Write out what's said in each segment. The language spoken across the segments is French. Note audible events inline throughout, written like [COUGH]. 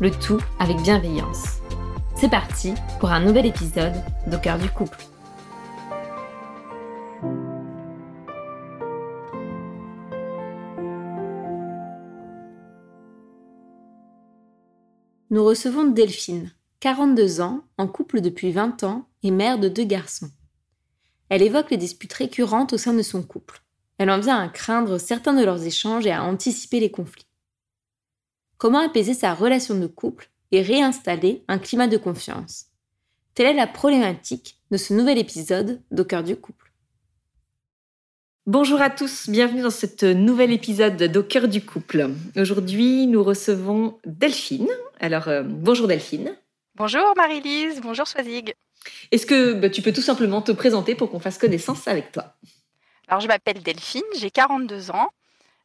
le tout avec bienveillance. C'est parti pour un nouvel épisode d'Au cœur du couple. Nous recevons Delphine, 42 ans, en couple depuis 20 ans et mère de deux garçons. Elle évoque les disputes récurrentes au sein de son couple. Elle en vient à craindre certains de leurs échanges et à anticiper les conflits. Comment apaiser sa relation de couple et réinstaller un climat de confiance? Telle est la problématique de ce nouvel épisode d'Au cœur du couple. Bonjour à tous, bienvenue dans ce nouvel épisode d'Au cœur du couple. Aujourd'hui, nous recevons Delphine. Alors, euh, bonjour Delphine. Bonjour Marie-Lise, bonjour Swazig. Est-ce que bah, tu peux tout simplement te présenter pour qu'on fasse connaissance avec toi? Alors, je m'appelle Delphine, j'ai 42 ans.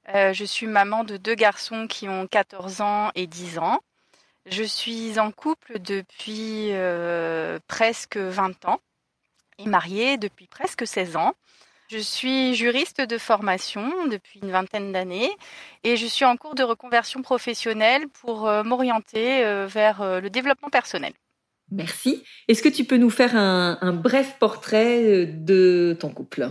Euh, je suis maman de deux garçons qui ont 14 ans et 10 ans. Je suis en couple depuis euh, presque 20 ans et mariée depuis presque 16 ans. Je suis juriste de formation depuis une vingtaine d'années et je suis en cours de reconversion professionnelle pour euh, m'orienter vers le développement personnel. Merci. Est-ce que tu peux nous faire un bref portrait de ton couple?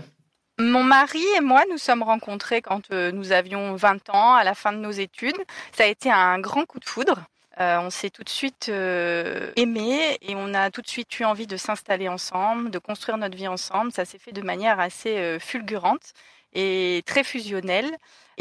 Mon mari et moi nous sommes rencontrés quand euh, nous avions 20 ans, à la fin de nos études. Ça a été un grand coup de foudre. Euh, on s'est tout de suite euh, aimé et on a tout de suite eu envie de s'installer ensemble, de construire notre vie ensemble. Ça s'est fait de manière assez fulgurante et très fusionnelle.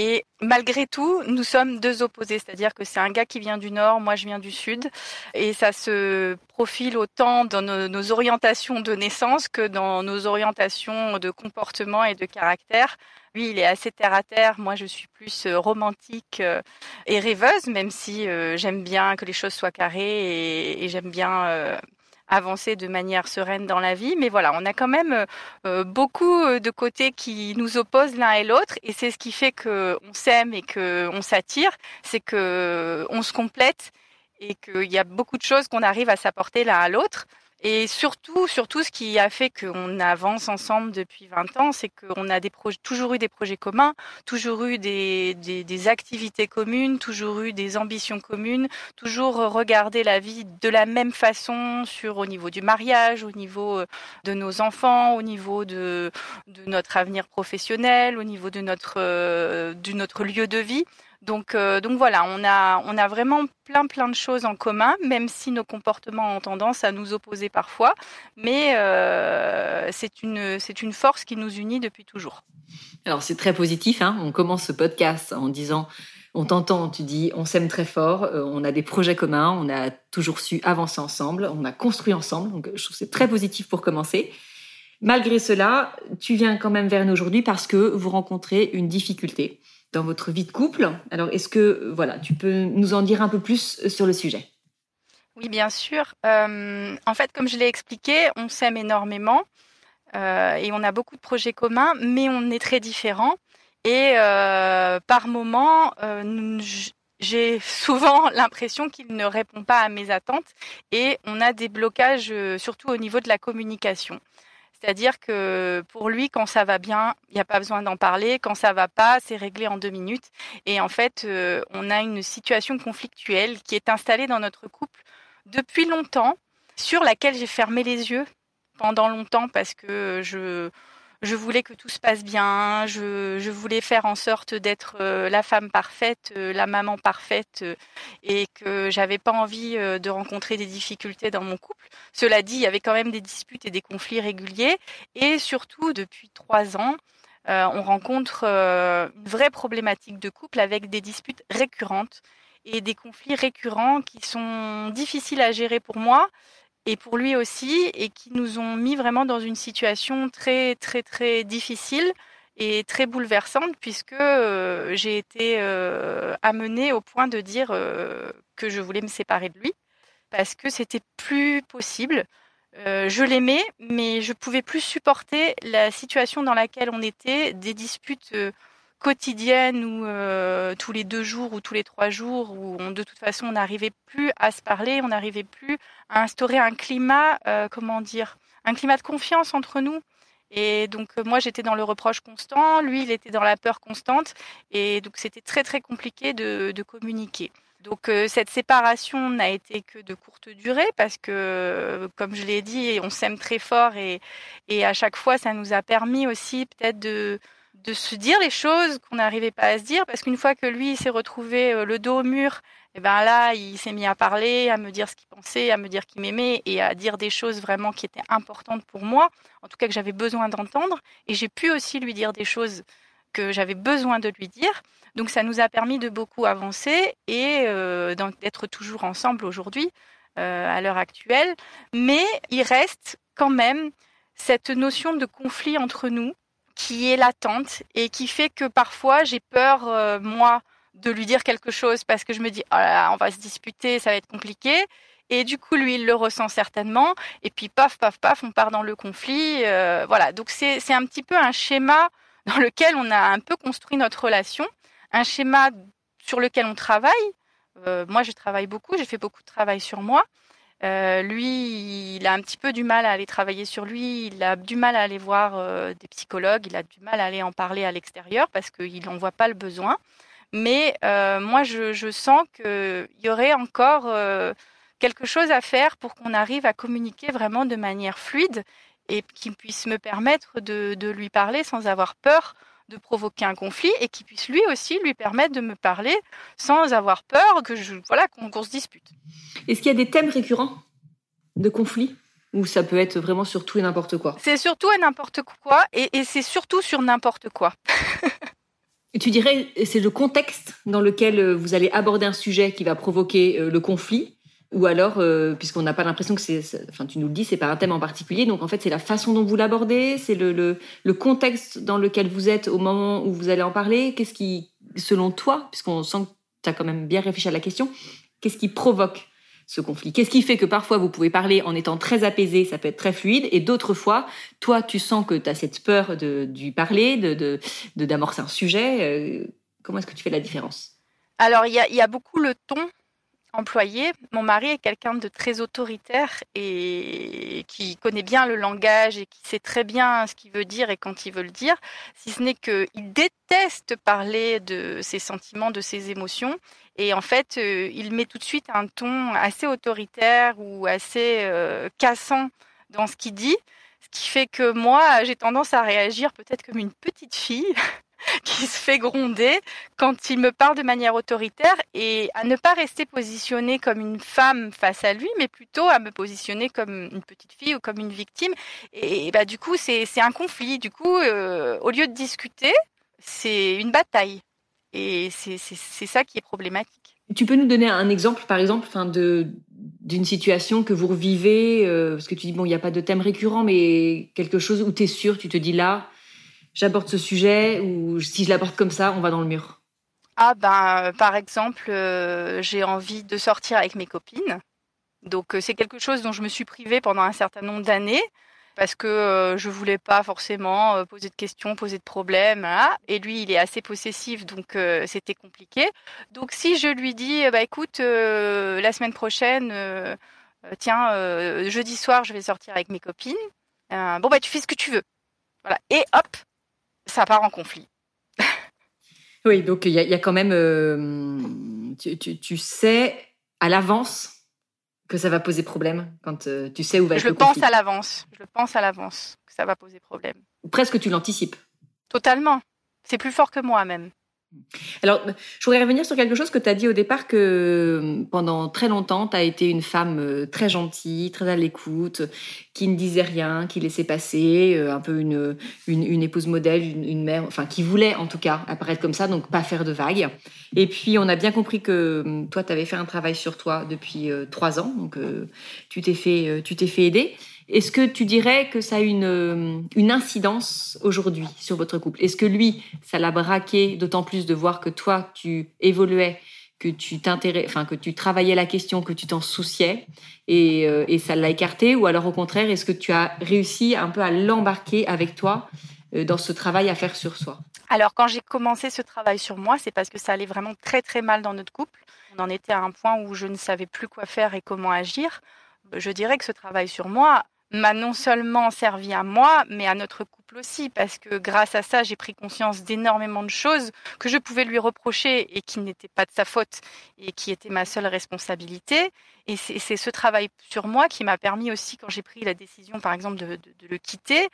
Et malgré tout, nous sommes deux opposés, c'est-à-dire que c'est un gars qui vient du nord, moi je viens du sud, et ça se profile autant dans nos, orientations de naissance que dans nos orientations de comportement et de caractère. Lui, il est assez terre à terre. Moi, je suis plus euh, romantique euh, et rêveuse, même si euh, j'aime bien que les choses soient carrées et, j'aime bien avancer de manière sereine dans la vie. Mais voilà, on a quand même euh, beaucoup euh, de côtés qui nous opposent l'un et l'autre, et c'est ce qui fait que on s'aime et que on s'attire, c'est que on se complète et qu'il y a beaucoup de choses qu'on arrive à s'apporter l'un à l'autre. Et surtout, surtout, ce qui a fait qu'on avance ensemble depuis 20 ans, c'est qu'on a des toujours eu des projets communs, toujours eu des, des, des, activités communes, toujours eu des ambitions communes, toujours regardé la vie de la même façon sur au niveau du mariage, au niveau euh, de nos enfants, au niveau de, de notre avenir professionnel, au niveau de notre, euh, de notre lieu de vie. Donc, euh, donc voilà, on a, on a vraiment plein plein de choses en commun, même si nos comportements ont tendance à nous opposer parfois. Mais euh, c'est une, une force qui nous unit depuis toujours. Alors c'est très positif. Hein on commence ce podcast en disant on t'entend, tu dis on s'aime très fort, euh, on a des projets communs, on a toujours su avancer ensemble, on a construit ensemble. Donc je trouve c'est très positif pour commencer. Malgré cela, tu viens quand même vers nous aujourd'hui parce que vous rencontrez une difficulté dans votre vie de couple. Alors, est-ce que voilà, tu peux nous en dire un peu plus sur le sujet? Oui, bien sûr. Euh, en fait, comme je l'ai expliqué, on s'aime énormément euh, et on a beaucoup de projets communs, mais on est très différents. Et euh, par moments, j'ai souvent [LAUGHS] l'impression qu'il ne répond pas à mes attentes et on a des blocages, surtout au niveau de la communication. C'est-à-dire que pour lui, quand ça va bien, il n'y a pas besoin d'en parler. Quand ça va pas, c'est réglé en deux minutes. Et en fait, euh, on a une situation conflictuelle qui est installée dans notre couple depuis longtemps, sur laquelle j'ai fermé les yeux pendant longtemps parce que je je voulais que tout se passe bien, je, voulais faire en sorte d'être euh, la femme parfaite, euh, la maman parfaite, euh, et que j'avais pas envie de rencontrer des difficultés dans mon couple. Cela dit, il y avait quand même des disputes et des conflits réguliers, et surtout depuis trois ans, on rencontre une vraie problématique de couple avec des disputes récurrentes et des conflits récurrents qui sont difficiles à gérer pour moi et pour lui aussi, et qui nous ont mis vraiment dans une situation très, très, très difficile et très bouleversante, puisque euh, j'ai été euh, amenée au point de dire euh, que je voulais me séparer de lui, parce que c'était plus possible. je l'aimais, mais je pouvais plus supporter la situation dans laquelle on était, des disputes quotidienne ou euh, tous les deux jours ou tous les trois jours où de toute façon on n'arrivait plus à se parler, on n'arrivait plus à instaurer un climat, euh, comment dire, un climat de confiance entre nous. Et donc euh, moi j'étais dans le reproche constant, lui il était dans la peur constante et donc c'était très très compliqué de, de communiquer. Donc cette séparation n'a été que de courte durée parce que, comme je l'ai dit, on s'aime très fort et, et à chaque fois ça nous a permis aussi peut-être de, de se dire les choses qu'on n'arrivait pas à se dire parce qu'une fois que lui s'est retrouvé euh, le dos au mur, et eh ben là il s'est mis à parler, à me dire ce qu'il pensait, à me dire qu'il m'aimait et à dire des choses vraiment qui étaient importantes pour moi, en tout cas que j'avais besoin d'entendre et j'ai pu aussi lui dire des choses que j'avais besoin de lui dire. Donc ça nous a permis de beaucoup avancer et euh, d'être toujours ensemble aujourd'hui euh, à l'heure actuelle, mais il reste quand même cette notion de conflit entre nous qui est latente et qui fait que parfois j'ai peur, euh, moi, de lui dire quelque chose parce que je me dis, oh on va se disputer, ça va être compliqué. Et du coup, lui, il le ressent certainement. Et puis, paf, paf, paf, on part dans le conflit. Euh, voilà. Donc, c'est un petit peu un schéma [LAUGHS] dans lequel on a un peu construit notre relation. Un schéma sur lequel on travaille. Euh, moi, je travaille beaucoup. J'ai fait beaucoup de travail sur moi. Euh, lui, il a un petit peu du mal à aller travailler sur lui, il a du mal à aller voir euh, des psychologues, il a du mal à aller en parler à l'extérieur parce qu'il n'en voit pas le besoin. Mais euh, moi, je, sens qu'il y aurait encore quelque chose à faire pour qu'on arrive à communiquer vraiment de manière fluide et qui puisse me permettre de lui parler sans avoir peur de provoquer un conflit et qui puisse lui aussi lui permettre de me parler sans avoir peur que je voilà qu'on se dispute. Est-ce qu'il y a des thèmes récurrents de conflit ou ça peut être vraiment sur tout et n'importe quoi? C'est surtout et n'importe quoi et, c'est surtout sur n'importe quoi. [LAUGHS] et tu dirais c'est le contexte dans lequel euh, vous allez aborder un sujet qui va provoquer euh, le conflit ou alors, euh, puisqu'on n'a pas l'impression que c'est, enfin, tu nous le dis, c'est pas un thème en particulier. Donc, en fait, c'est la façon dont vous l'abordez, c'est le, le, contexte dans lequel vous êtes au moment où vous allez en parler. Qu'est-ce qui, selon toi, puisqu'on sent que tu as quand même bien réfléchi à la question, qu'est-ce qui provoque ce conflit? Qu'est-ce qui fait que parfois vous pouvez parler en étant très apaisé, ça peut être très fluide, et d'autres fois, toi, tu sens que tu as cette peur de, du parler, de, d'amorcer un sujet. Euh, comment est-ce que tu fais la différence? Alors, il y a, y a beaucoup le ton employé. Mon mari est quelqu'un de très autoritaire et qui connaît bien le langage et qui sait très bien ce qu'il veut dire et quand il veut le dire, si ce n'est qu'il déteste parler de ses sentiments, de ses émotions. Et en fait, euh, il met tout de suite un ton assez autoritaire ou assez euh, cassant dans ce qu'il dit. Ce qui fait que moi, j'ai tendance à réagir peut-être comme une petite fille [LAUGHS] qui se fait gronder quand il me parle de manière autoritaire et à ne pas rester positionnée comme une femme face à lui, mais plutôt à me positionner comme une petite fille ou comme une victime. Et, bah, du coup, c'est un conflit. Du coup, euh, au lieu de discuter, c'est une bataille. Et c'est ça qui est problématique. Tu peux nous donner un exemple, par exemple, enfin de d'une situation que vous revivez, euh, parce que tu dis bon, il n'y a pas de thème récurrent, mais quelque chose où tu es sûr, tu te dis là, j'aborde ce sujet ou si je l'aborde comme ça, on va dans le mur Ah ben, par exemple, euh, j'ai envie de sortir avec mes copines. Donc euh, c'est quelque chose dont je me suis privée pendant un certain nombre d'années parce que euh, je voulais pas forcément poser de questions, poser de problèmes. Et lui, il est assez possessif, donc c'était compliqué. Donc si je lui dis, bah écoute, la semaine prochaine, tiens, jeudi soir, je vais sortir avec mes copines. bon bah tu fais ce que tu veux. Voilà. Et hop, ça part en conflit. [LAUGHS] oui, donc il y, a quand même, euh, tu, sais à l'avance que ça va poser problème quand euh, tu sais où va je être le, pense à l'avance. Je le pense à l'avance que ça va poser problème. presque tu l'anticipes. Totalement. C'est plus fort que moi même. Alors, je voudrais revenir sur quelque chose que tu as dit au départ que euh, pendant très longtemps, tu as été une femme euh, très gentille, très à l'écoute, qui ne disait rien, qui laissait passer, euh, un peu une, une, épouse modèle, une, mère, enfin qui voulait en tout cas apparaître comme ça, donc pas faire de vagues. Et puis, on a bien compris que toi, tu avais fait un travail sur toi depuis trois ans, donc tu t'es fait, tu t'es fait aider. Est-ce que tu dirais que ça a une, euh, une incidence aujourd'hui sur votre couple? Est-ce que lui, ça l'a braqué d'autant plus de voir que toi, tu évoluais, que tu enfin que tu travaillais la question, que tu t'en souciais, et, euh, ça l'a écarté? Ou alors au contraire, est-ce que tu as réussi un peu à l'embarquer avec toi euh, dans ce travail à faire sur soi? Alors quand j'ai commencé ce travail sur moi, c'est parce que ça allait vraiment très très mal dans notre couple. On en était à un point où je ne savais plus quoi faire et comment agir. Je dirais que ce travail sur moi m'a non seulement servi à moi, mais à notre couple aussi, parce que grâce à ça, j'ai pris conscience d'énormément de choses que je pouvais lui reprocher et qui n'étaient pas de sa faute et qui étaient ma seule responsabilité. Et c'est ce travail sur moi qui m'a permis aussi, quand j'ai pris la décision, par exemple, de, le quitter,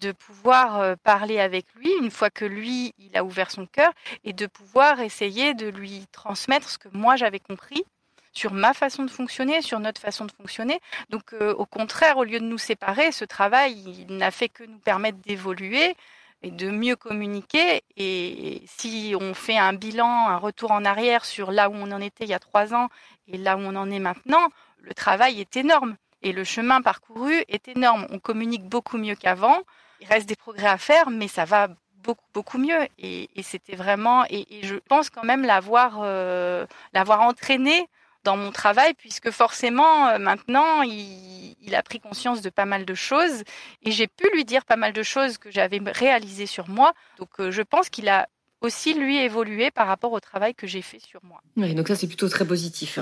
de pouvoir euh, parler avec lui une fois que lui, il a ouvert son cœur et de pouvoir essayer de lui transmettre ce que moi j'avais compris sur ma façon de fonctionner, sur notre façon de fonctionner. Donc euh, au contraire, au lieu de nous séparer, ce travail, il n'a fait que nous permettre d'évoluer et de mieux communiquer. Et si on fait un bilan, un retour en arrière sur là où on en était il y a trois ans et là où on en est maintenant, le travail est énorme et le chemin parcouru est énorme. On communique beaucoup mieux qu'avant. Il reste des progrès à faire, mais ça va beaucoup beaucoup mieux. Et, c'était vraiment, et, je pense quand même l'avoir euh, l'avoir entraîné dans mon travail, puisque forcément, euh, maintenant, il, a pris conscience de pas mal de choses et j'ai pu lui dire pas mal de choses que j'avais réalisées sur moi. Donc, euh, je pense qu'il a aussi lui évolué par rapport au travail que j'ai fait sur moi. Oui, donc ça c'est plutôt très positif.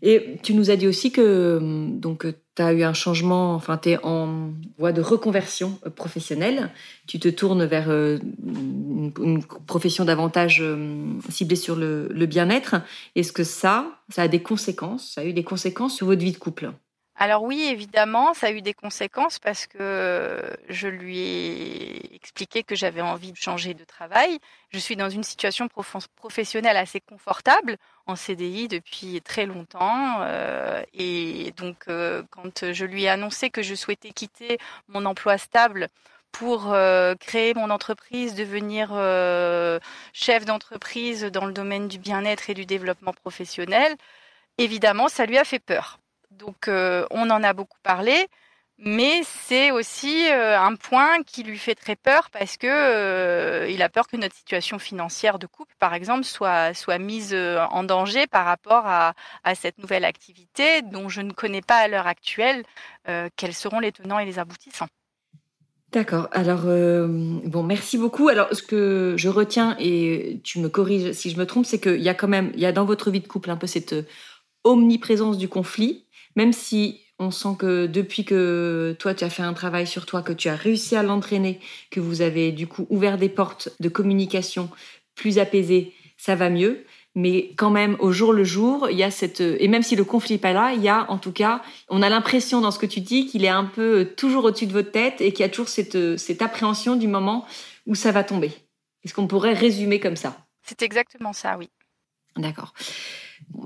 Et tu nous as dit aussi que donc tu as eu un changement, enfin tu es en voie de reconversion euh, professionnelle, tu te tournes vers euh, une, profession davantage euh, ciblée sur le, le bien-être. Est-ce que ça, ça a des conséquences, ça a eu des conséquences sur votre vie de couple? Alors oui, évidemment, ça a eu des conséquences parce que je lui ai expliqué que j'avais envie de changer de travail. Je suis dans une situation professionnelle assez confortable en CDI depuis très longtemps. Euh, et donc, euh, quand je lui ai annoncé que je souhaitais quitter mon emploi stable pour euh, créer mon entreprise, devenir chef d'entreprise dans le domaine du bien-être et du développement professionnel, évidemment, ça lui a fait peur. Donc euh, on en a beaucoup parlé, mais c'est aussi euh, un point qui lui fait très peur parce que euh, il a peur que notre situation financière de couple, par exemple, soit, soit mise en danger par rapport à, à, cette nouvelle activité dont je ne connais pas à l'heure actuelle quels seront les tenants et les aboutissants. D'accord. Alors, bon, merci beaucoup. Alors, ce que je retiens, et tu me corriges si je me trompe, c'est qu'il y a quand même, il y a dans votre vie de couple un peu cette omniprésence du conflit, même si on sent que depuis que toi, tu as fait un travail sur toi, que tu as réussi à l'entraîner, que vous avez du coup ouvert des portes de communication plus apaisées, ça va mieux. Mais quand même, au jour le jour, il y a cette... Et même si le conflit n'est pas là, il y a en tout cas, on a l'impression dans ce que tu dis qu'il est un peu toujours au-dessus de votre tête et qu'il y a toujours cette, cette appréhension du moment où ça va tomber. Est-ce qu'on pourrait résumer comme ça? C'est exactement ça, oui. D'accord.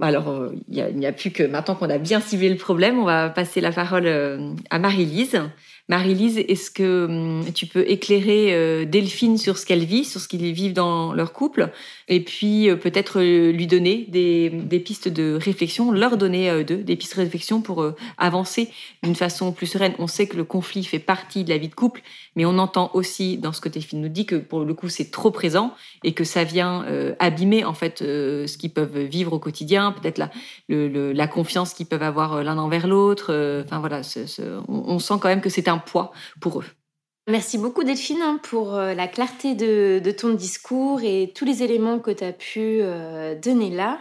Alors, euh, il n'y a, plus que maintenant qu'on a bien ciblé le problème, on va passer la parole euh, à Marie-Lise. Marie-Lise, est-ce que hum, tu peux éclairer euh, Delphine sur ce qu'elle vit, sur ce qu'ils vivent dans leur couple, et puis peut-être lui donner des, pistes de réflexion, leur donner à d'eux des pistes de réflexion pour avancer d'une façon plus sereine? On sait que le conflit fait partie de la vie de couple, mais on entend aussi dans ce que Delphine nous dit que pour le coup c'est trop présent et que ça vient abîmer en fait ce qu'ils peuvent vivre au quotidien peut-être la, la confiance qu'ils peuvent avoir euh, l'un envers l'autre. Euh, enfin voilà, on, sent quand même que c'est un poids pour eux. Merci beaucoup Delphine hein, pour euh, la clarté de, ton discours et tous les éléments que tu as pu donner là.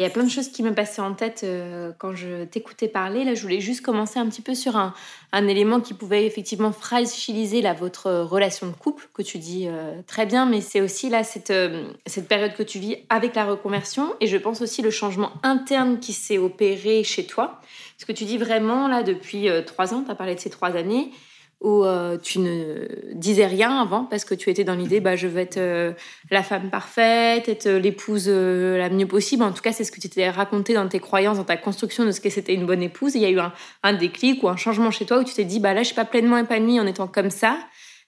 Il y a plein de choses qui me passaient en tête euh, quand je t'écoutais parler. Là, je voulais juste commencer un petit peu sur un, élément qui pouvait effectivement fragiliser la votre relation de couple, que tu dis euh, très bien, mais c'est aussi là cette, euh, cette période que tu vis avec la reconversion et je pense aussi le changement interne qui s'est opéré chez toi. Parce que tu dis vraiment, là, depuis trois ans, tu as parlé de ces trois années, où euh, tu ne disais rien avant parce que tu étais dans l'idée bah je veux être euh, la femme parfaite, être l'épouse la mieux possible. En tout cas, c'est ce que tu t'es raconté dans tes croyances, dans ta construction de ce que c'était une bonne épouse. il y a eu un, un, déclic ou un changement chez toi où tu t'es dit bah là je suis pas pleinement épanouie en étant comme ça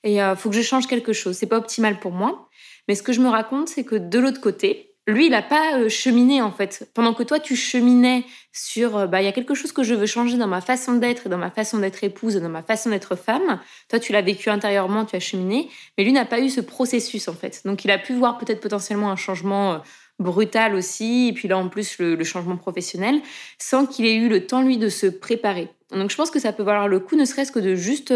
et il faut que je change quelque chose. C'est pas optimal pour moi. Mais ce que je me raconte, c'est que de l'autre côté, lui, il n'a pas euh, cheminé en fait. Pendant que toi, tu cheminais sur, euh, bah, il y a quelque chose que je veux changer dans ma façon d'être, dans ma façon d'être épouse, dans ma façon d'être femme. Toi, tu l'as vécu intérieurement, tu as cheminé, mais lui n'a pas eu ce processus en fait. Donc, il a pu voir peut-être potentiellement un changement euh, brutal aussi, et puis là en plus le, changement professionnel, sans qu'il ait eu le temps lui de se préparer. Donc, je pense que ça peut valoir le coup, ne serait-ce que de juste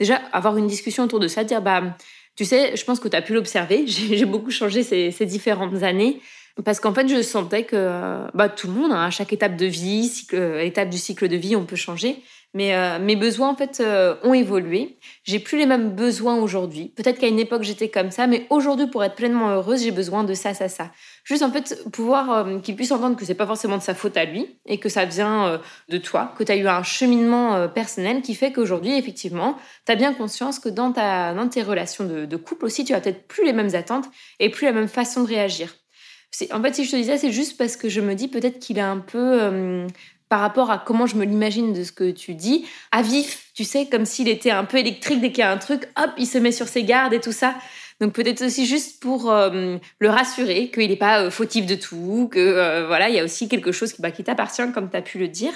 déjà avoir une discussion autour de ça, dire bah tu sais, je pense que tu as pu l'observer. [LAUGHS] J'ai beaucoup changé ces, différentes années parce qu'en fait, je sentais que bah, tout le monde, hein, à chaque étape de vie, cycle, étape du cycle de vie, on peut changer. Mais euh, mes besoins, en fait, euh, ont évolué. J'ai plus les mêmes besoins aujourd'hui. Peut-être qu'à une époque, j'étais comme ça, mais aujourd'hui, pour être pleinement heureuse, j'ai besoin de ça, ça, ça. Juste, en fait, pouvoir euh, qu'il puisse entendre que c'est pas forcément de sa faute à lui et que ça vient de toi, que tu as eu un cheminement personnel qui fait qu'aujourd'hui, effectivement, tu as bien conscience que dans, ta, dans tes relations de, couple aussi, tu as peut-être plus les mêmes attentes et plus la même façon de réagir. En fait, si je te disais, c'est juste parce que je me dis peut-être qu'il est un peu par rapport à comment je me l'imagine de ce que tu dis, à vif, tu sais, comme s'il était un peu électrique dès qu'il y a un truc, hop, il se met sur ses gardes et tout ça. Donc peut-être aussi juste pour euh, le rassurer qu'il n'est pas euh, fautif de tout, que euh, voilà, il y a aussi quelque chose qui, bah, qui t'appartient, comme tu as pu le dire.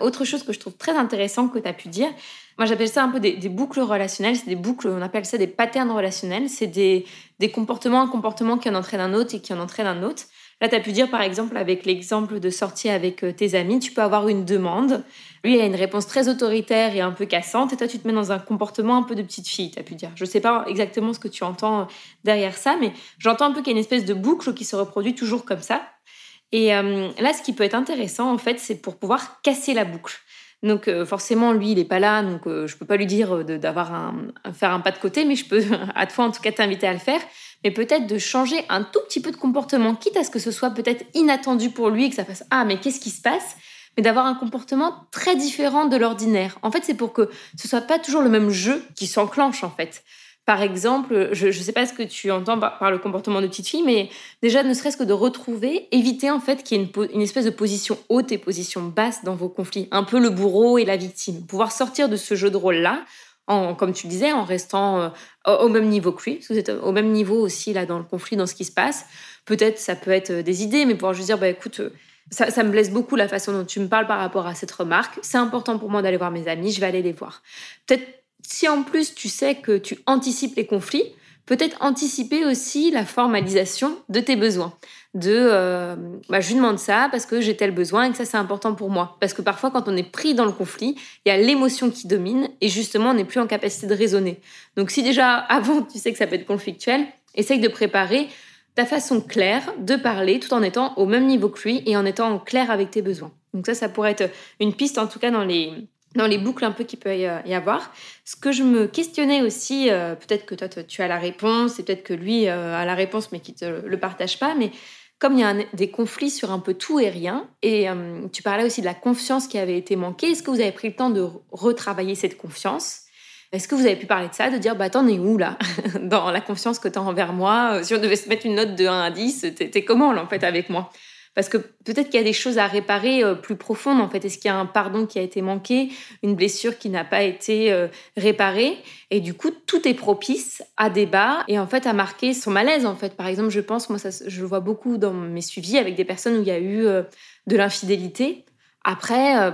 Autre chose que je trouve très intéressant que tu as pu dire, moi j'appelle ça un peu des, boucles relationnelles, c'est des boucles, on appelle ça des patterns relationnels, c'est des, des comportements, un comportement qui en entraîne un autre et qui en entraîne un autre. Là, tu as pu dire, par exemple, avec l'exemple de sortir avec euh, tes amis, tu peux avoir une demande. Lui, il a une réponse très autoritaire et un peu cassante, et toi, tu te mets dans un comportement un peu de petite fille, tu as pu dire. Je ne sais pas exactement ce que tu entends euh, derrière ça, mais j'entends un peu qu'il y a une espèce de boucle qui se reproduit toujours comme ça. Et euh, là, ce qui peut être intéressant, en fait, c'est pour pouvoir casser la boucle. Donc forcément, lui, il n'est pas là, donc je peux pas lui dire d'avoir un, faire un pas de côté, mais je peux [LAUGHS] à toi en tout cas t'inviter à le faire mais peut-être de changer un tout petit peu de comportement, quitte à ce que ce soit peut-être inattendu pour lui et que ça fasse ah mais qu'est-ce qui se passe? Mais d'avoir un comportement très différent de l'ordinaire. En fait, c'est pour que ce soit pas toujours le même jeu qui s'enclenche en fait. Par exemple, je ne sais pas ce que tu entends par, le comportement de petite fille, mais déjà, ne serait-ce que de retrouver, éviter en fait qu'il y ait une, une, espèce de position haute et position basse dans vos conflits, un peu le bourreau et la victime. Pouvoir sortir de ce jeu de rôle-là comme tu le disais, en restant euh, au même niveau que lui, vous êtes au même niveau aussi là dans le conflit, dans ce qui se passe. Peut-être ça peut être euh, des idées, mais pouvoir juste dire, bah écoute, euh, ça, ça, me blesse beaucoup la façon dont tu me parles par rapport à cette remarque. C'est important pour moi d'aller voir mes amis, je vais aller les voir. Peut-être si en plus tu sais que tu anticipes les conflits, peut-être anticiper aussi la formalisation de tes besoins de euh, bah, je lui demande ça parce que j'ai tel besoin et que ça c'est important pour moi. Parce que parfois quand on est pris dans le conflit, il y a l'émotion qui domine et justement on n'est plus en capacité de raisonner. Donc si déjà [LAUGHS] avant tu sais que ça peut être conflictuel, essaye de préparer ta façon claire de parler tout en étant au même niveau que lui et en étant clair avec tes besoins. Donc ça, ça pourrait être une piste en tout cas dans les, dans les boucles un peu qu'il peut y avoir. Ce que je me questionnais aussi, euh, peut-être que toi tu as la réponse et peut-être que lui euh, a la réponse mais qu'il ne le partage pas, mais comme il y a des conflits sur un peu tout et rien, et euh, tu parlais aussi de la confiance qui avait été manquée, est-ce que vous avez pris le temps de retravailler cette confiance? Est-ce que vous avez pu parler de ça, de dire, bah t'en es où là [LAUGHS] Dans la confiance que tu as envers moi? Si on devait se mettre une note de 1 à 10, t'es comment là en fait avec moi? Parce que peut-être qu'il y a des choses à réparer euh, plus profondes, en fait. Est-ce qu'il y a un pardon qui a été manqué, une blessure qui n'a pas été euh, réparée? Et du coup, tout est propice à débat et en fait à marquer son malaise, en fait. Par exemple, je pense, moi, je le vois beaucoup dans mes suivis avec des personnes où il y a eu euh, de l'infidélité. Après,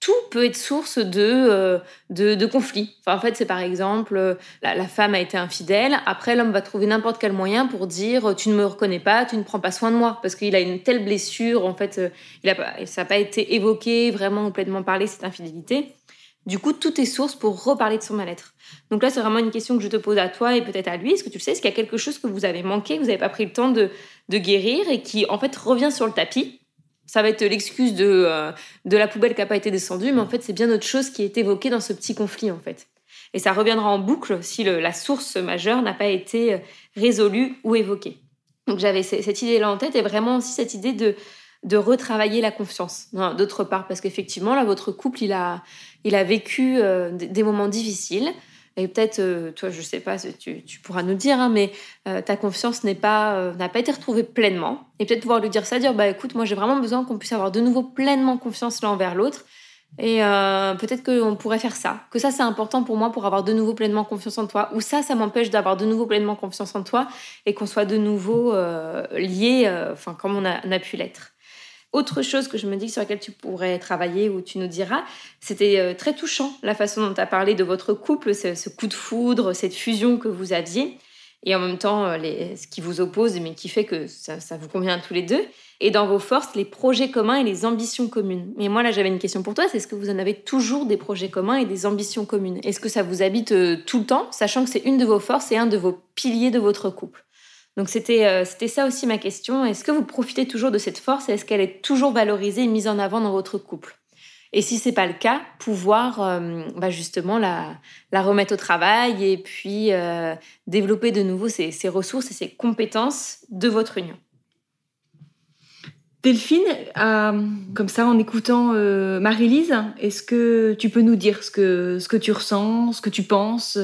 tout peut être source de, euh, de, conflits. En fait, c'est par exemple, euh, la, femme a été infidèle, après l'homme va trouver n'importe quel moyen pour dire tu ne me reconnais pas, tu ne prends pas soin de moi, parce qu'il a une telle blessure, en fait, euh, ça n'a pas été évoqué, vraiment complètement parlé, cette infidélité. Du coup, tout est source pour reparler de son mal-être. Donc là, c'est vraiment une question que je te pose à toi et peut-être à lui. Est-ce que tu sais? Est-ce qu'il y a quelque chose que vous avez manqué, que vous n'avez pas pris le temps de, de guérir et qui, en fait, revient sur le tapis? Ça va être l'excuse de, euh, de la poubelle qui n'a pas été descendue, mais en fait, c'est bien autre chose qui est évoquée dans ce petit conflit, en fait. Et ça reviendra en boucle si la source majeure n'a pas été euh, résolue ou évoquée. Donc j'avais cette idée-là en tête et vraiment aussi cette idée de de retravailler la confiance. D'autre part, parce qu'effectivement, là, votre couple, il a, il a vécu euh, des moments difficiles. Et peut-être, euh, toi, je sais pas, tu, tu pourras nous dire, hein, mais euh, ta confiance n'est pas, n'a pas été retrouvée pleinement. Et peut-être pouvoir lui dire ça, dire, bah écoute, moi j'ai vraiment besoin qu'on puisse avoir de nouveau pleinement confiance l'un envers l'autre. Et peut-être qu'on pourrait faire ça. Que ça, c'est important pour moi pour avoir de nouveau pleinement confiance en toi. Ou ça, ça m'empêche d'avoir de nouveau pleinement confiance en toi et qu'on soit de nouveau liés, comme on a pu l'être. Autre chose que je me dis sur laquelle tu pourrais travailler ou tu nous diras, c'était euh, très touchant la façon dont tu as parlé de votre couple, ce, coup de foudre, cette fusion que vous aviez, et en même temps euh, ce qui vous oppose, mais qui fait que ça, vous convient à tous les deux. Et dans vos forces, les projets communs et les ambitions communes. Mais moi là, j'avais une question pour toi, c'est est-ce que vous en avez toujours des projets communs et des ambitions communes? Est-ce que ça vous habite euh, tout le temps, sachant que c'est une de vos forces et un de vos piliers de votre couple? Donc euh, c'était ça aussi ma question. Est-ce que vous profitez toujours de cette force et est-ce qu'elle est toujours valorisée et mise en avant dans votre couple? Et si c'est pas le cas, pouvoir euh, bah, justement la, remettre au travail et puis euh, développer de nouveau ces, ressources et ces compétences de votre union. Delphine, comme ça, en écoutant Marie-Lise, est-ce que tu peux nous dire ce que, ce que tu ressens, ce que tu penses,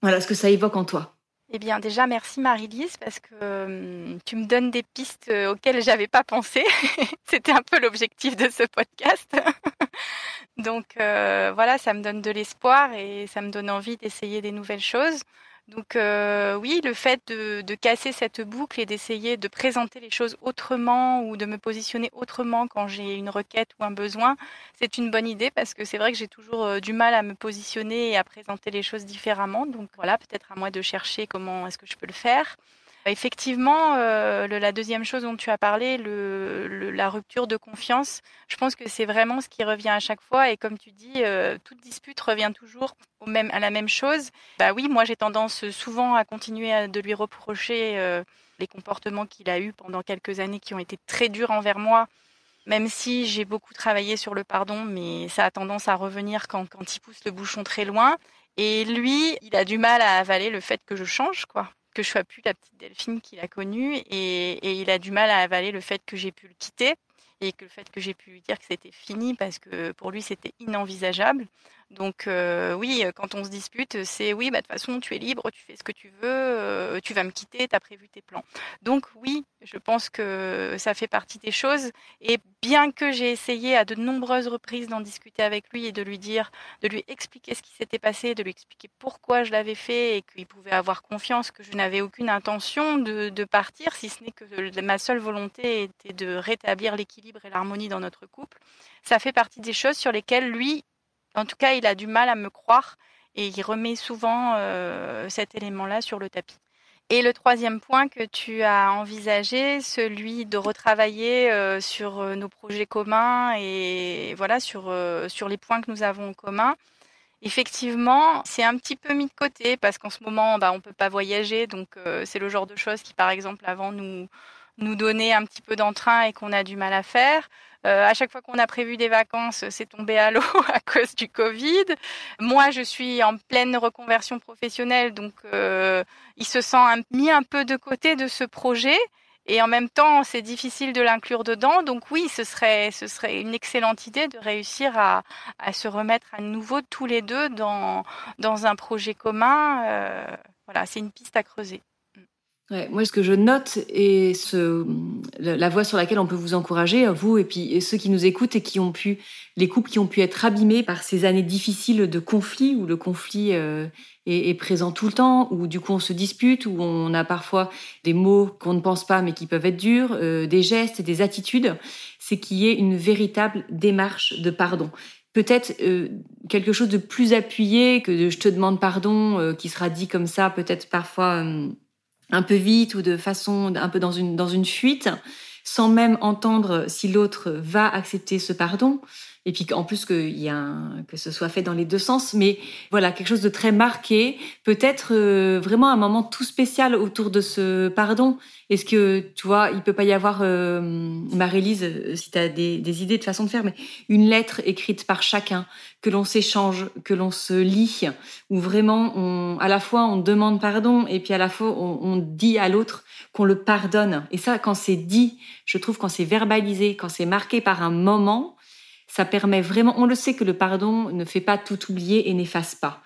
voilà, ce que ça évoque en toi? Eh bien, déjà, merci Marie-Lise parce que hum, tu me donnes des pistes euh, auxquelles j'avais pas pensé. [LAUGHS] C'était un peu l'objectif de ce podcast. [LAUGHS] Donc euh, voilà, ça me donne de l'espoir et ça me donne envie d'essayer des nouvelles choses. Donc euh, oui, le fait de, casser cette boucle et d'essayer de présenter les choses autrement ou de me positionner autrement quand j'ai une requête ou un besoin, c'est une bonne idée parce que c'est vrai que j'ai toujours euh, du mal à me positionner et à présenter les choses différemment. Donc voilà, peut-être à moi de chercher comment est-ce que je peux le faire. Effectivement, euh, la deuxième chose dont tu as parlé, la rupture de confiance, je pense que c'est vraiment ce qui revient à chaque fois. Et comme tu dis, euh, toute dispute revient toujours à la même chose. Bah oui, moi j'ai tendance souvent à continuer à, de lui reprocher euh, les comportements qu'il a eus pendant quelques années qui ont été très durs envers moi. Même si j'ai beaucoup travaillé sur le pardon, mais ça a tendance à revenir quand, quand il pousse le bouchon très loin. Et lui, il a du mal à avaler le fait que je change, quoi que je sois plus la petite Delphine qu'il a connue et, et, il a du mal à avaler le fait que j'ai pu le quitter et que le fait que j'ai pu lui dire que c'était fini parce que pour lui c'était inenvisageable. Donc euh, oui, quand on se dispute, c'est oui, bah, de toute façon, tu es libre, tu fais ce que tu veux, euh, tu vas me quitter, tu as prévu tes plans. Donc oui, je pense que ça fait partie des choses. Et bien que j'ai essayé à de nombreuses reprises d'en discuter avec lui et de lui dire, de lui expliquer ce qui s'était passé, de lui expliquer pourquoi je l'avais fait et qu'il pouvait avoir confiance que je n'avais aucune intention de partir, si ce n'est que ma seule volonté était de rétablir l'équilibre et l'harmonie dans notre couple, ça fait partie des choses sur lesquelles lui en tout cas, il a du mal à me croire et il remet souvent cet élément-là sur le tapis. Et le troisième point que tu as envisagé, celui de retravailler sur nos projets communs et voilà sur sur les points que nous avons en commun. Effectivement, c'est un petit peu mis de côté parce qu'en ce moment, bah, on peut pas voyager, donc c'est le genre de choses qui, par exemple, avant nous nous un petit peu d'entrain et qu'on a du mal à faire. Euh, à chaque fois qu'on a prévu des vacances, c'est tombé à l'eau [LAUGHS] à cause du Covid. Moi, je suis en pleine reconversion professionnelle, donc euh, il se sent mis un peu de côté de ce projet. Et en même temps, c'est difficile de l'inclure dedans. Donc oui, ce serait, ce serait une excellente idée de réussir à, à se remettre à nouveau tous les deux dans, dans un projet commun. Euh, voilà, c'est une piste à creuser moi, ce que je note et ce, la voie sur laquelle on peut vous encourager, vous et puis ceux qui nous écoutent et qui ont pu, les couples qui ont pu être abîmés par ces années difficiles de conflit où le conflit euh, est, présent tout le temps, où du coup on se dispute, où on a parfois des mots qu'on ne pense pas mais qui peuvent être durs, euh, des gestes et des attitudes, c'est qu'il y ait une véritable démarche de pardon. Peut-être euh, quelque chose de plus appuyé que de je te demande pardon qui sera dit comme ça peut-être parfois un peu vite ou de façon un peu dans une, dans une fuite, sans même entendre si l'autre va accepter ce pardon. Et puis en plus que, y a que ce soit fait dans les deux sens, mais voilà, quelque chose de très marqué, peut-être euh, vraiment un moment tout spécial autour de ce pardon. Est-ce que, tu vois, il peut pas y avoir, euh, Marie-Lise, euh, si tu as des, idées de façon de faire, mais une lettre écrite par chacun, que l'on s'échange, que l'on se lit, où vraiment, à la fois, on demande pardon, et puis à la fois, on, on dit à l'autre qu'on le pardonne. Et ça, quand c'est dit, je trouve, quand c'est verbalisé, quand c'est marqué par un moment, ça permet vraiment, on le sait que le pardon ne fait pas tout oublier et n'efface pas.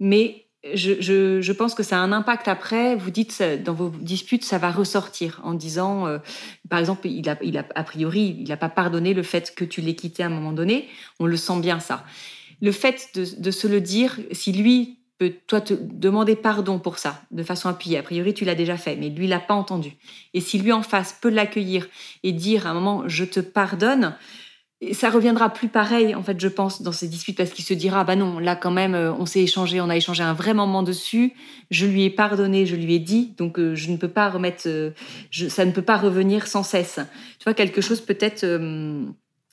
Mais je, pense que ça a un impact après. Vous dites dans vos disputes, ça va ressortir en disant, euh, par exemple, il a, a, priori, il n'a pas pardonné le fait que tu l'aies quitté à un moment donné. On le sent bien ça. Le fait de, de se le dire, si lui peut toi te demander pardon pour ça de façon appuyée. A priori, tu l'as déjà fait, mais lui l'a pas entendu. Et si lui en face peut l'accueillir et dire à un moment je te pardonne, ça reviendra plus pareil, en fait, je pense, dans ces disputes, parce qu'il se dira, bah non, là quand même, euh, on s'est échangé, on a échangé un vrai moment dessus, je lui ai pardonné, je lui ai dit, donc euh, je ne peux pas remettre, euh, je, ça ne peut pas revenir sans cesse. Tu vois, quelque chose peut-être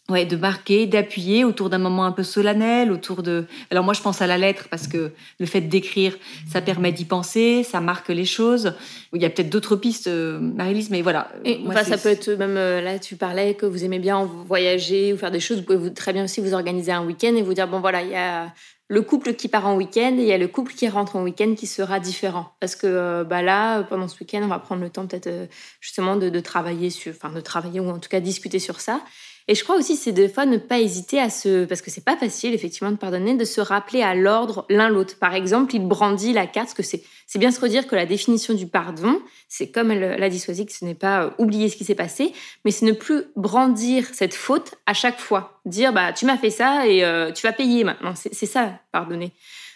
Ouais, de marquer, d'appuyer autour d'un moment un peu solennel, autour de. Alors moi, je pense à la lettre parce que le fait d'écrire, ça permet d'y penser, ça marque les choses. Il y a peut-être d'autres pistes, euh, Marie-Lise, mais voilà. Et moi, ça peut être même euh, là, tu parlais que vous aimez bien voyager ou faire des choses. Vous pouvez très bien aussi vous organiser un week-end et vous dire bon voilà, il y a le couple qui part en week-end et il y a le couple qui rentre en week-end qui sera différent. Parce que euh, bah là, pendant ce week-end, on va prendre le temps peut-être justement de, de travailler sur, enfin de travailler ou en tout cas discuter sur ça. Et je crois aussi, c'est des fois ne pas hésiter à se, parce que c'est pas facile effectivement de pardonner, de se rappeler à l'ordre l'un l'autre. Par exemple, il brandit la carte, parce que c'est, bien se redire que la définition du pardon, c'est comme l'a dit que ce n'est pas euh, oublier ce qui s'est passé, mais c'est ne plus brandir cette faute à chaque fois. Dire, bah, tu m'as fait ça et euh, tu vas payer maintenant. C'est ça, pardonner.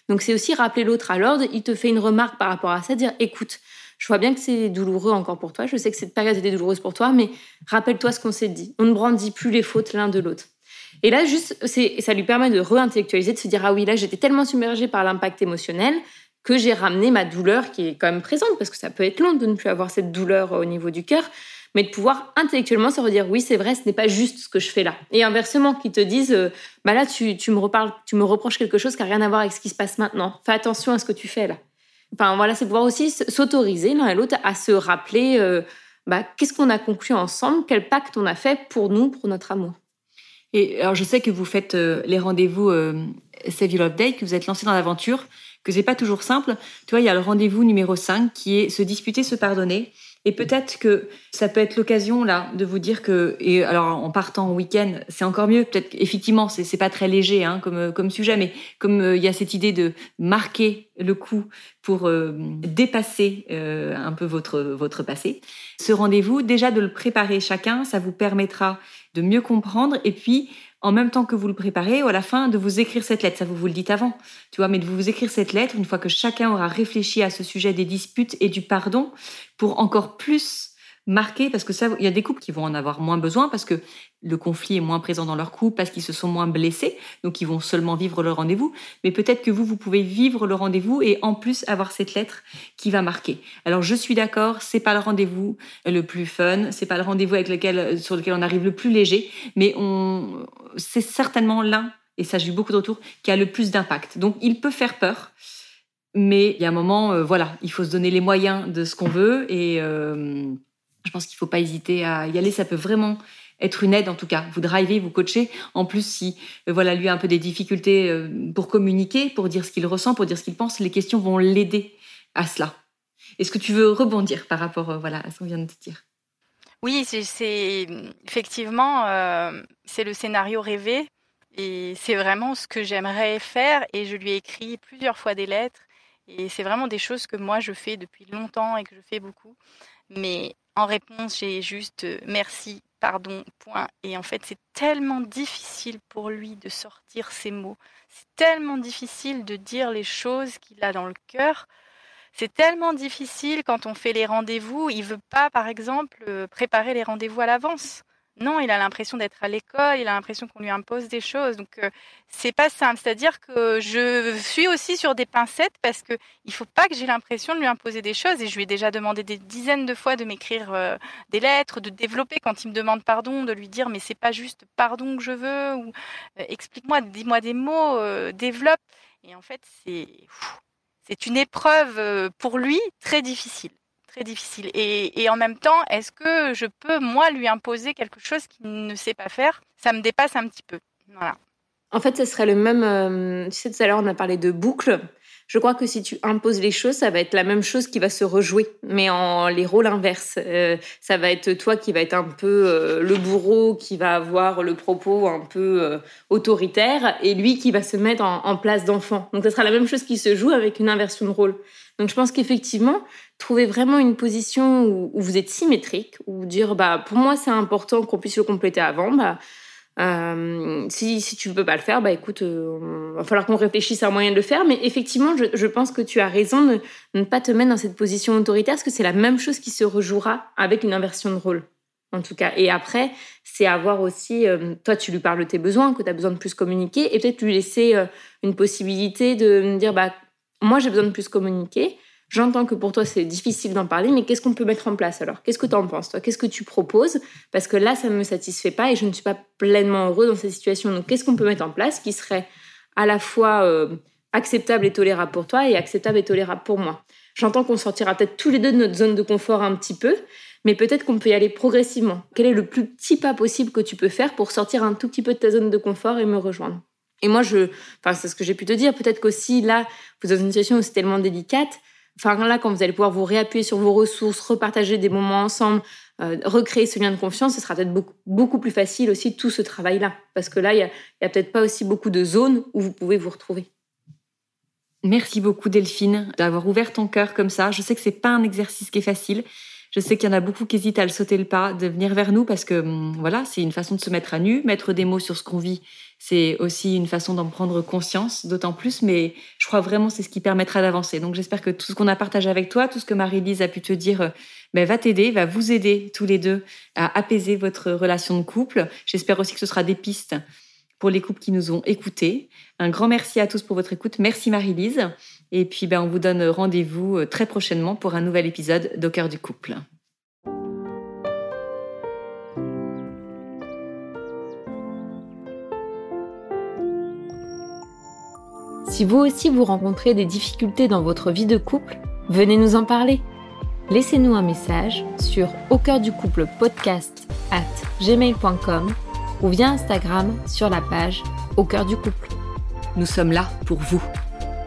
Donc c'est aussi rappeler l'autre à l'ordre. Il te fait une remarque par rapport à ça, dire, écoute, je vois bien que c'est douloureux encore pour toi. Je sais que cette période était douloureuse pour toi, mais rappelle-toi ce qu'on s'est dit. On ne brandit plus les fautes l'un de l'autre. Et là, juste, ça lui permet de réintellectualiser, de se dire ah oui, là, j'étais tellement submergée par l'impact émotionnel que j'ai ramené ma douleur qui est quand même présente, parce que ça peut être long de ne plus avoir cette douleur au niveau du cœur, mais de pouvoir intellectuellement se redire oui, c'est vrai, ce n'est pas juste ce que je fais là. Et inversement, qu'ils te disent euh, bah là, tu, tu, me reparles, tu me reproches quelque chose qui n'a rien à voir avec ce qui se passe maintenant. Fais attention à ce que tu fais là. Enfin voilà, c'est pouvoir aussi s'autoriser l'un et l'autre à se rappeler euh, bah, qu'est-ce qu'on a conclu ensemble, quel pacte on a fait pour nous, pour notre amour. Et alors je sais que vous faites euh, les rendez-vous euh, Save Your Love Day, que vous êtes lancé dans l'aventure, que c'est pas toujours simple. Tu vois, il y a le rendez-vous numéro 5 qui est se disputer, se pardonner. Et peut-être que ça peut être l'occasion là de vous dire que et alors en partant en week-end c'est encore mieux. Peut-être effectivement c'est pas très léger hein, comme comme sujet mais comme euh, il y a cette idée de marquer le coup pour euh, dépasser euh, un peu votre votre passé. Ce rendez-vous déjà de le préparer chacun ça vous permettra de mieux comprendre. Et puis en même temps que vous le préparez, ou à la fin, de vous écrire cette lettre. Ça, vous vous le dites avant, tu vois, mais de vous écrire cette lettre une fois que chacun aura réfléchi à ce sujet des disputes et du pardon pour encore plus marqué parce que ça, il y a des couples qui vont en avoir moins besoin parce que le conflit est moins présent dans leur couple, parce qu'ils se sont moins blessés, donc ils vont seulement vivre le rendez-vous. Mais peut-être que vous, vous pouvez vivre le rendez-vous et en plus avoir cette lettre qui va marquer. Alors je suis d'accord, c'est pas le rendez-vous le plus fun, c'est pas le rendez-vous avec lequel, sur lequel on arrive le plus léger, mais on, c'est certainement l'un, et ça j'ai eu beaucoup de retours, qui a le plus d'impact. Donc il peut faire peur. Mais il y a un moment, euh, voilà, il faut se donner les moyens de ce qu'on veut et euh, je pense qu'il ne faut pas hésiter à y aller. Ça peut vraiment être une aide en tout cas. Vous driver, vous coacher. En plus, si euh, voilà lui a un peu des difficultés euh, pour communiquer, pour dire ce qu'il ressent, pour dire ce qu'il pense, les questions vont l'aider à cela. Est-ce que tu veux rebondir par rapport euh, voilà à ce qu'on vient de te dire? Oui, c'est effectivement c'est le scénario rêvé et c'est vraiment ce que j'aimerais faire et je lui ai écrit plusieurs fois des lettres et c'est vraiment des choses que moi je fais depuis longtemps et que je fais beaucoup. Mais en réponse, j'ai juste euh, merci, pardon, point. Et en fait, c'est tellement difficile pour lui de sortir ces mots. C'est tellement difficile de dire les choses qu'il a dans le cœur. C'est tellement difficile quand on fait les rendez-vous. Il veut pas, par exemple, euh, préparer les rendez-vous à l'avance. Non, il a l'impression d'être à l'école, il a l'impression qu'on lui impose des choses. Donc euh, c'est pas simple. C'est-à-dire que je suis aussi sur des pincettes parce que il faut pas que j'ai l'impression de lui imposer des choses. Et je lui ai déjà demandé des dizaines de fois de m'écrire euh, des lettres, de développer quand il me demande pardon, de lui dire mais c'est pas juste pardon que je veux ou euh, explique-moi, dis-moi des mots, développe. Et en fait c'est une épreuve pour lui très difficile difficile. Et, en même temps, est-ce que je peux, moi, lui imposer quelque chose qu'il ne sait pas faire? Ça me dépasse un petit peu. Voilà. En fait, ce serait le même. Euh, tu sais, tout à l'heure, on a parlé de boucle. Je crois que si tu imposes les choses, ça va être la même chose qui va se rejouer, mais en les rôles inverses. Euh, ça va être toi qui va être un peu euh, le bourreau, qui va avoir le propos un peu autoritaire, et lui qui va se mettre en, place d'enfant. Donc, ce sera la même chose qui se joue avec une inversion de rôle. Donc, je pense qu'effectivement, trouver vraiment une position où, vous êtes symétrique, ou dire bah pour moi c'est important qu'on puisse le compléter avant. Bah, euh, si, tu ne peux pas le faire, bah écoute, euh, va falloir qu'on réfléchisse à un moyen de le faire. Mais effectivement, je, pense que tu as raison de, ne pas te mettre dans cette position autoritaire, parce que c'est la même chose qui se rejouera avec une inversion de rôle, en tout cas. Et après, c'est avoir aussi, euh, toi, tu lui parles de tes besoins, que tu as besoin de plus communiquer, et peut-être lui laisser euh, une possibilité de dire, bah moi j'ai besoin de plus communiquer. J'entends que pour toi c'est difficile d'en parler, mais qu'est-ce qu'on peut mettre en place alors? Qu'est-ce que tu en penses toi? Qu'est-ce que tu proposes? Parce que là, ça ne me satisfait pas et je ne suis pas pleinement heureux dans cette situation. Donc, qu'est-ce qu'on peut mettre en place qui serait à la fois euh, acceptable et tolérable pour toi et acceptable et tolérable pour moi? J'entends qu'on sortira peut-être tous les deux de notre zone de confort un petit peu, mais peut-être qu'on peut y aller progressivement. Quel est le plus petit pas possible que tu peux faire pour sortir un tout petit peu de ta zone de confort et me rejoindre? Et moi, je, enfin, c'est ce que j'ai pu te dire. Peut-être qu'aussi, là, vous êtes dans une situation où c'est tellement délicate Enfin là, quand vous allez pouvoir vous réappuyer sur vos ressources, repartager des moments ensemble, euh, recréer ce lien de confiance, ce sera peut-être beaucoup, beaucoup, plus facile aussi tout ce travail-là. Parce que là, il n'y a, a peut-être pas aussi beaucoup de zones où vous pouvez vous retrouver. Merci beaucoup Delphine d'avoir ouvert ton cœur comme ça. Je sais que c'est pas un exercice qui est facile. Je sais qu'il y en a beaucoup qui hésitent à le sauter le pas, de venir vers nous parce que hum, voilà, c'est une façon de se mettre à nu, mettre des mots sur ce qu'on vit. C'est aussi une façon d'en prendre conscience, d'autant plus, mais je crois vraiment c'est ce qui permettra d'avancer. Donc j'espère que tout ce qu'on a partagé avec toi, tout ce que Marie-Lise a pu te dire, euh, ben, va t'aider, va vous aider tous les deux à apaiser votre relation de couple. J'espère aussi que ce sera des pistes pour les couples qui nous ont écoutés. Un grand merci à tous pour votre écoute. Merci Marie-Lise. Et puis, ben, on vous donne rendez-vous euh, très prochainement pour un nouvel épisode d'Au cœur du couple. Si vous aussi vous rencontrez des difficultés dans votre vie de couple, venez nous en parler. Laissez-nous un message sur au cœur du couple podcast at gmail.com ou via Instagram sur la page au cœur du couple. Nous sommes là pour vous.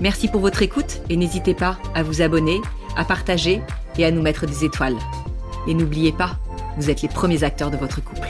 Merci pour votre écoute et n'hésitez pas à vous abonner, à partager et à nous mettre des étoiles. Et n'oubliez pas, vous êtes les premiers acteurs de votre couple.